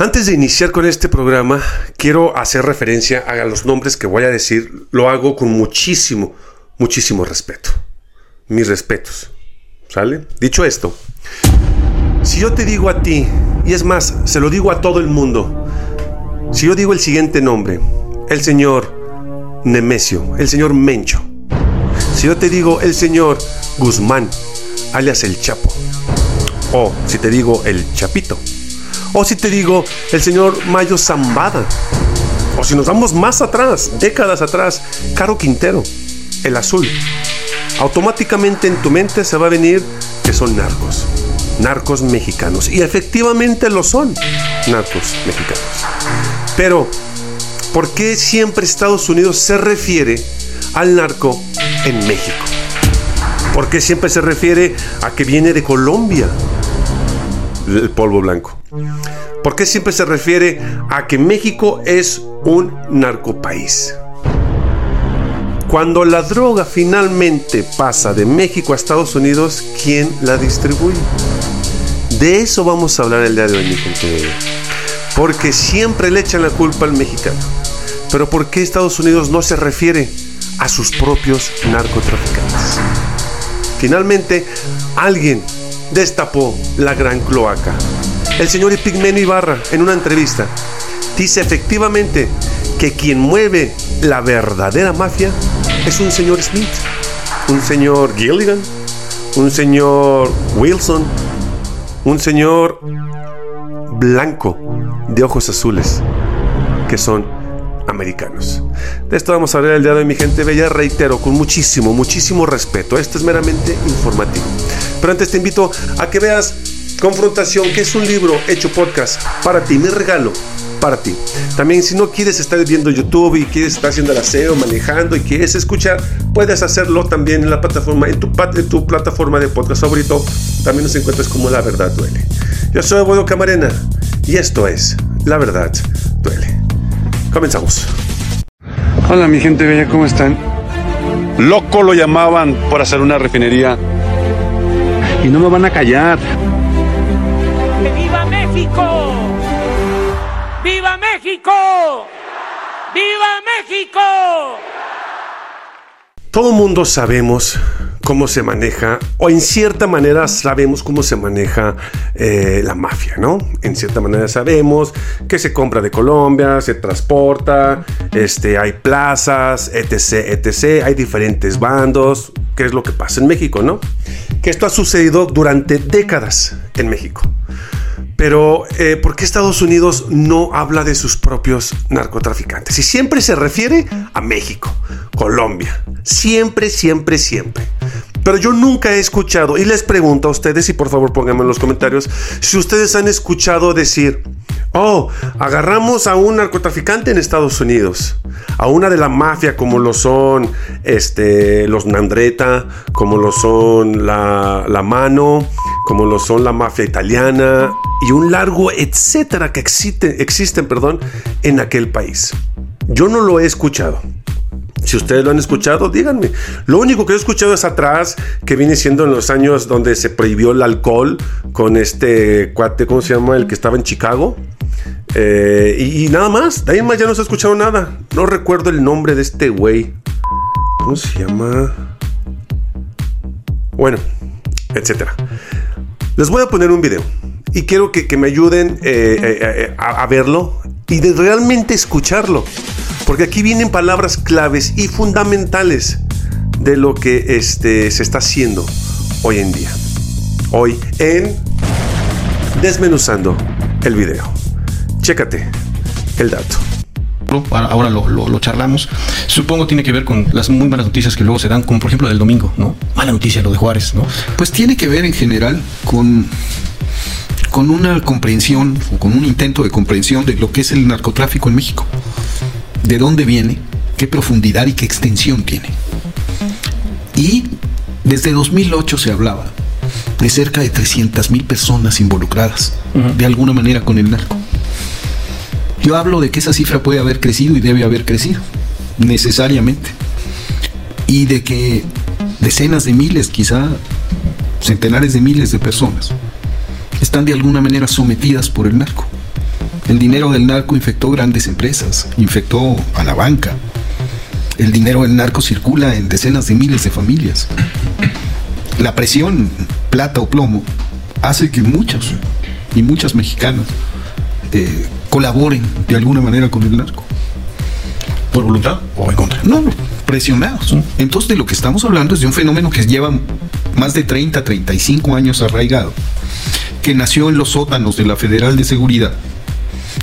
Antes de iniciar con este programa, quiero hacer referencia a los nombres que voy a decir. Lo hago con muchísimo, muchísimo respeto. Mis respetos. ¿Sale? Dicho esto, si yo te digo a ti, y es más, se lo digo a todo el mundo, si yo digo el siguiente nombre, el señor Nemesio, el señor Mencho, si yo te digo el señor Guzmán, alias el Chapo, o si te digo el Chapito, o si te digo, el señor Mayo Zambada. O si nos vamos más atrás, décadas atrás, Caro Quintero, el azul. Automáticamente en tu mente se va a venir que son narcos. Narcos mexicanos. Y efectivamente lo son. Narcos mexicanos. Pero, ¿por qué siempre Estados Unidos se refiere al narco en México? ¿Por qué siempre se refiere a que viene de Colombia? El polvo blanco. ¿Por qué siempre se refiere a que México es un narcopaís? Cuando la droga finalmente pasa de México a Estados Unidos, ¿quién la distribuye? De eso vamos a hablar el día de hoy, mi gente. Porque siempre le echan la culpa al mexicano. Pero ¿por qué Estados Unidos no se refiere a sus propios narcotraficantes? Finalmente, alguien destapó la gran cloaca. El señor Epigmenio Ibarra, en una entrevista, dice efectivamente que quien mueve la verdadera mafia es un señor Smith, un señor Gilligan, un señor Wilson, un señor blanco de ojos azules, que son americanos. De esto vamos a hablar el día de hoy, mi gente bella. Reitero, con muchísimo, muchísimo respeto. Esto es meramente informativo. Pero antes te invito a que veas Confrontación, que es un libro hecho podcast para ti, mi regalo para ti. También si no quieres estar viendo YouTube y quieres estar haciendo el aseo, manejando y quieres escuchar, puedes hacerlo también en la plataforma, en tu, en tu plataforma de podcast favorito. También nos encuentras como La Verdad Duele. Yo soy Abuelo Camarena y esto es La Verdad Duele. Comenzamos. Hola mi gente bella, ¿cómo están? Loco lo llamaban por hacer una refinería y no me van a callar. ¡Viva México! ¡Viva México! ¡Viva México! Todo mundo sabemos cómo se maneja, o en cierta manera sabemos cómo se maneja eh, la mafia, ¿no? En cierta manera sabemos que se compra de Colombia, se transporta, este, hay plazas, etc., etc., hay diferentes bandos, ¿Qué es lo que pasa en México, ¿no? Que esto ha sucedido durante décadas en México. Pero, eh, ¿por qué Estados Unidos no habla de sus propios narcotraficantes? Y siempre se refiere a México, Colombia. Siempre, siempre, siempre. Pero yo nunca he escuchado, y les pregunto a ustedes, y por favor pónganme en los comentarios, si ustedes han escuchado decir, oh, agarramos a un narcotraficante en Estados Unidos, a una de la mafia como lo son este, los Nandreta, como lo son la, la Mano, como lo son la mafia italiana, y un largo etcétera que existe, existen perdón, en aquel país. Yo no lo he escuchado. Si ustedes lo han escuchado, díganme. Lo único que he escuchado es atrás, que viene siendo en los años donde se prohibió el alcohol con este cuate, ¿cómo se llama? El que estaba en Chicago. Eh, y, nada más, de ahí más ya no se ha escuchado nada. No recuerdo el nombre de este güey. ¿Cómo se llama? Bueno, etcétera. Les voy a poner un video y quiero que, me ayuden eh, eh, eh, a, verlo y de realmente escucharlo. Porque aquí vienen palabras claves y fundamentales de lo que este, se está haciendo hoy en día. Hoy en Desmenuzando el video. Chécate el dato ahora lo, lo, charlamos, supongo tiene que ver con las muy malas noticias que luego se dan, como por ejemplo del domingo, ¿no? Mala noticia lo de Juárez, ¿no? Pues tiene que ver en general con con una comprensión o con un intento de comprensión de lo que es el narcotráfico en México. De dónde viene, qué profundidad y qué extensión tiene. Y desde 2008 se hablaba de cerca de 300 mil personas involucradas de alguna manera con el narco. Yo hablo de que esa cifra puede haber crecido y debe haber crecido, necesariamente. Y de que decenas de miles, quizá centenares de miles de personas están de alguna manera sometidas por el narco. El dinero del narco infectó grandes empresas, infectó a la banca. El dinero del narco circula en decenas de miles de familias. La presión, plata o plomo, hace que muchos y muchas mexicanas eh, colaboren de alguna manera con el narco. ¿Por voluntad o en contra? No, presionados. Entonces de lo que estamos hablando es de un fenómeno que lleva más de 30, 35 años arraigado, que nació en los sótanos de la Federal de Seguridad,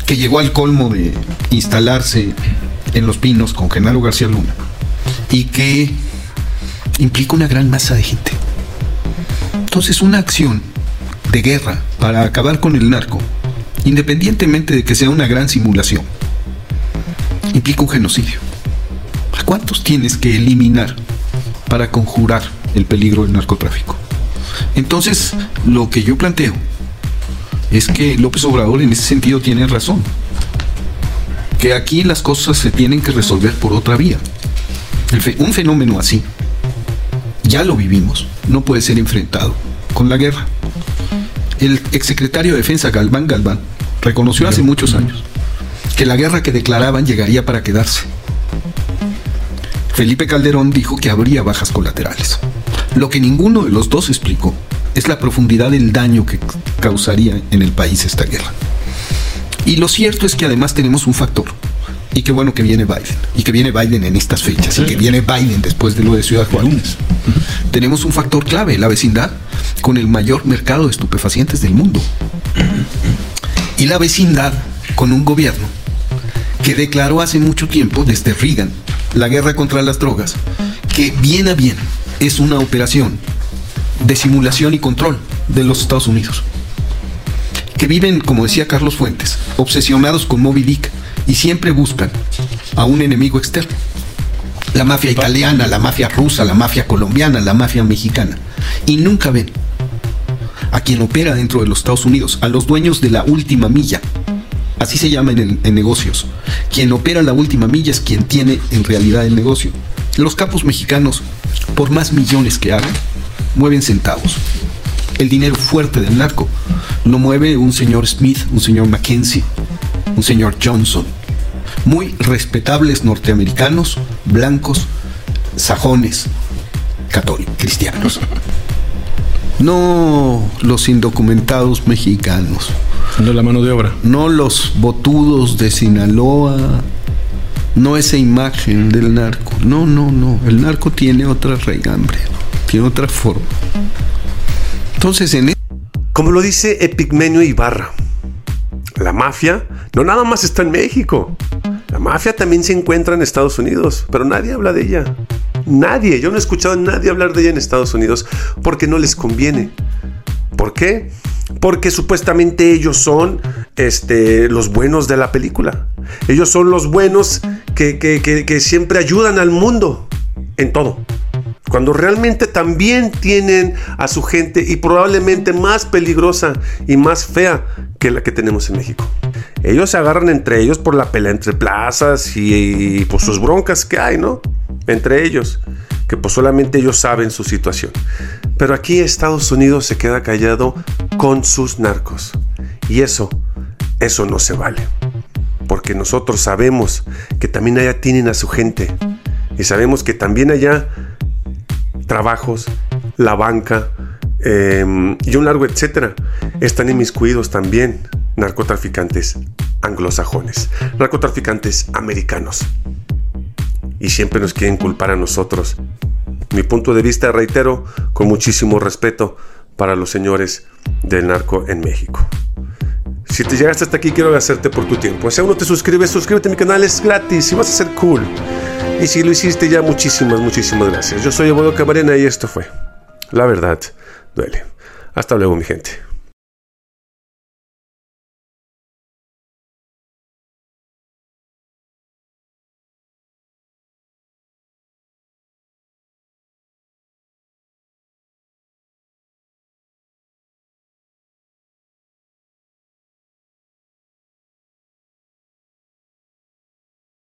que llegó al colmo de instalarse en Los Pinos con Genaro García Luna y que implica una gran masa de gente. Entonces una acción de guerra para acabar con el narco, independientemente de que sea una gran simulación, implica un genocidio. ¿A cuántos tienes que eliminar para conjurar el peligro del narcotráfico? Entonces, lo que yo planteo es que López Obrador en ese sentido tiene razón. Que aquí las cosas se tienen que resolver por otra vía. un fenómeno así, ya lo vivimos, no puede ser enfrentado con la guerra. El exsecretario de Defensa Galván Galván reconoció hace muchos años que la guerra que declaraban llegaría para quedarse. Felipe Calderón dijo que habría bajas colaterales. Lo que ninguno de los dos explicó es la profundidad del daño que causaría en el país esta guerra. Y lo cierto es que además tenemos un factor. Y qué bueno que viene Biden. Y que viene Biden en estas fechas. Y que viene Biden después de lo de Ciudad Juárez. Tenemos un factor clave, la vecindad, con el mayor mercado de estupefacientes del mundo. Y la vecindad con un gobierno que declaró hace mucho tiempo, desde Reagan, la guerra contra las drogas, que bien a bien es una operación de simulación y control de los Estados Unidos. Que viven, como decía Carlos Fuentes, obsesionados con Moby Dick y siempre buscan a un enemigo externo. La mafia italiana, la mafia rusa, la mafia colombiana, la mafia mexicana. Y nunca ven a quien opera dentro de los Estados Unidos, a los dueños de la última milla, Así se llama en, negocios. Quien opera la última milla es quien tiene en realidad el negocio. Los capos mexicanos, por más millones que hagan, mueven centavos. El dinero fuerte del narco lo mueve un señor Smith, un señor Mackenzie, un señor Johnson. Muy respetables norteamericanos, blancos, sajones, católicos, cristianos. No los indocumentados mexicanos no la mano de obra. No los botudos de Sinaloa. No esa imagen del narco. No, no, no. El narco tiene otra raigambre. Tiene otra forma. Entonces, en. E- Como lo dice Epigmenio Ibarra, la mafia no nada más está en México. La mafia también se encuentra en Estados Unidos, pero nadie habla de ella. Nadie, yo no he escuchado a nadie hablar de ella en Estados Unidos porque no les conviene. ¿Por qué? Porque supuestamente ellos son este, los buenos de la película. Ellos son los buenos que, que siempre ayudan al mundo en todo. Cuando realmente también tienen a su gente y probablemente más peligrosa y más fea que la que tenemos en México. Ellos se agarran entre ellos por la pelea entre plazas y, por sus broncas que hay, ¿no? Entre ellos, que pues solamente ellos saben su situación. Pero aquí Estados Unidos se queda callado con sus narcos. Y eso, eso no se vale. Porque nosotros sabemos que también allá tienen a su gente. Y sabemos que también allá trabajos, la banca em, y un largo etcétera están inmiscuidos también narcotraficantes anglosajones, narcotraficantes americanos. Y siempre nos quieren culpar a nosotros. Mi punto de vista, reitero, con muchísimo respeto para los señores del narco en México. Si te llegaste hasta aquí, quiero agradecerte por tu tiempo. Si aún no te suscribes, suscríbete a mi canal, es gratis y vas a ser cool. Y si lo hiciste ya, muchísimas, muchísimas gracias. Yo soy Eduardo Camarena y esto fue La Verdad Duele. Hasta luego, mi gente.